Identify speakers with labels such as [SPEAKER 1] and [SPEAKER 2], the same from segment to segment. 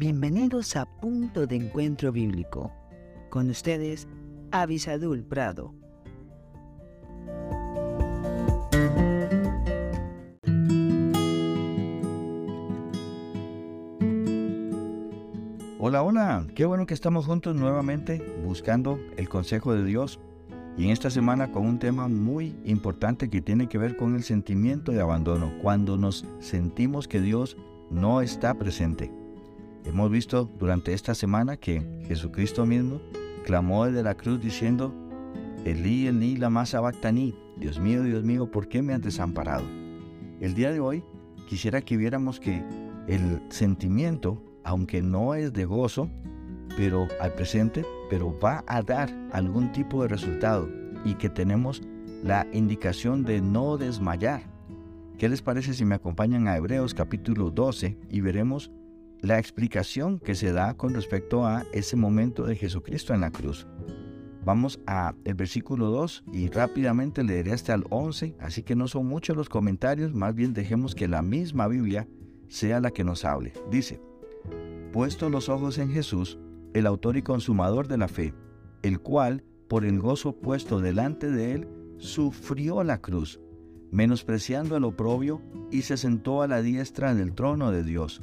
[SPEAKER 1] Bienvenidos a Punto de Encuentro Bíblico. Con ustedes, Avisadul Prado.
[SPEAKER 2] Hola, hola, qué bueno que estamos juntos nuevamente buscando el consejo de Dios y en esta semana con un tema muy importante que tiene que ver con el sentimiento de abandono, cuando nos sentimos que Dios no está presente. Hemos visto durante esta semana que Jesucristo mismo clamó desde la cruz diciendo, Elí, Elí, lama sabactaní, Dios mío, Dios mío, ¿por qué me has desamparado? El día de hoy quisiera que viéramos que el sentimiento aunque no es de gozo, pero al presente, pero va a dar algún tipo de resultado y que tenemos la indicación de no desmayar. ¿Qué les parece si me acompañan a Hebreos capítulo 12 y veremos la explicación que se da con respecto a ese momento de Jesucristo en la cruz? Vamos a el versículo 2 y rápidamente leeré hasta el 11, así que no son muchos los comentarios, más bien dejemos que la misma Biblia sea la que nos hable. Dice, puesto los ojos en Jesús, el autor y consumador de la fe, el cual, por el gozo puesto delante de él, sufrió la cruz, menospreciando el oprobio, y se sentó a la diestra del trono de Dios.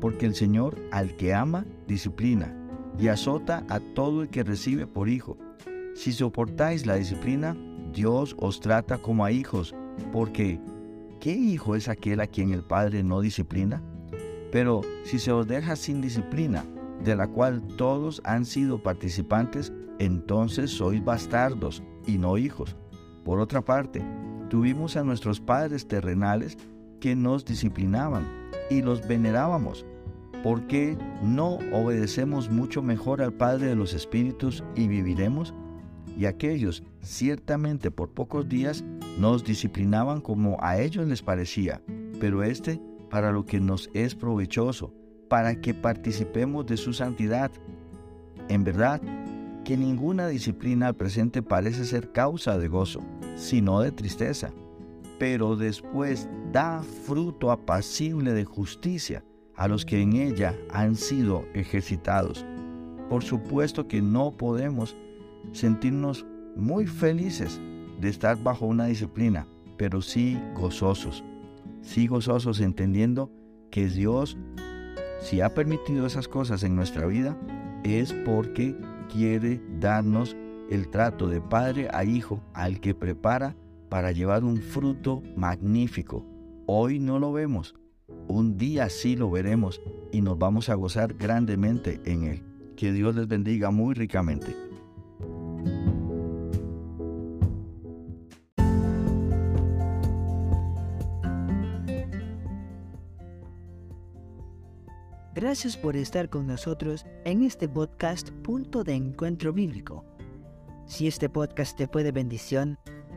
[SPEAKER 2] porque el Señor al que ama, disciplina, y azota a todo el que recibe por hijo. Si soportáis la disciplina, Dios os trata como a hijos, porque ¿qué hijo es aquel a quien el Padre no disciplina? Pero si se os deja sin disciplina, de la cual todos han sido participantes, entonces sois bastardos y no hijos. Por otra parte, tuvimos a nuestros padres terrenales que nos disciplinaban y los venerábamos. ¿Por qué no obedecemos mucho mejor al Padre de los Espíritus y viviremos? Y aquellos, ciertamente por pocos días, nos disciplinaban como a ellos les parecía, pero este para lo que nos es provechoso, para que participemos de su santidad. En verdad, que ninguna disciplina al presente parece ser causa de gozo, sino de tristeza, pero después da fruto apacible de justicia a los que en ella han sido ejercitados. Por supuesto que no podemos sentirnos muy felices de estar bajo una disciplina, pero sí gozosos. Sí gozosos entendiendo que Dios si ha permitido esas cosas en nuestra vida, es porque quiere darnos el trato de padre a hijo al que prepara para llevar un fruto magnífico. Hoy no lo vemos, un día sí lo veremos y nos vamos a gozar grandemente en él. Que Dios les bendiga muy ricamente.
[SPEAKER 1] Gracias por estar con nosotros en este podcast Punto de Encuentro Bíblico. Si este podcast te fue de bendición,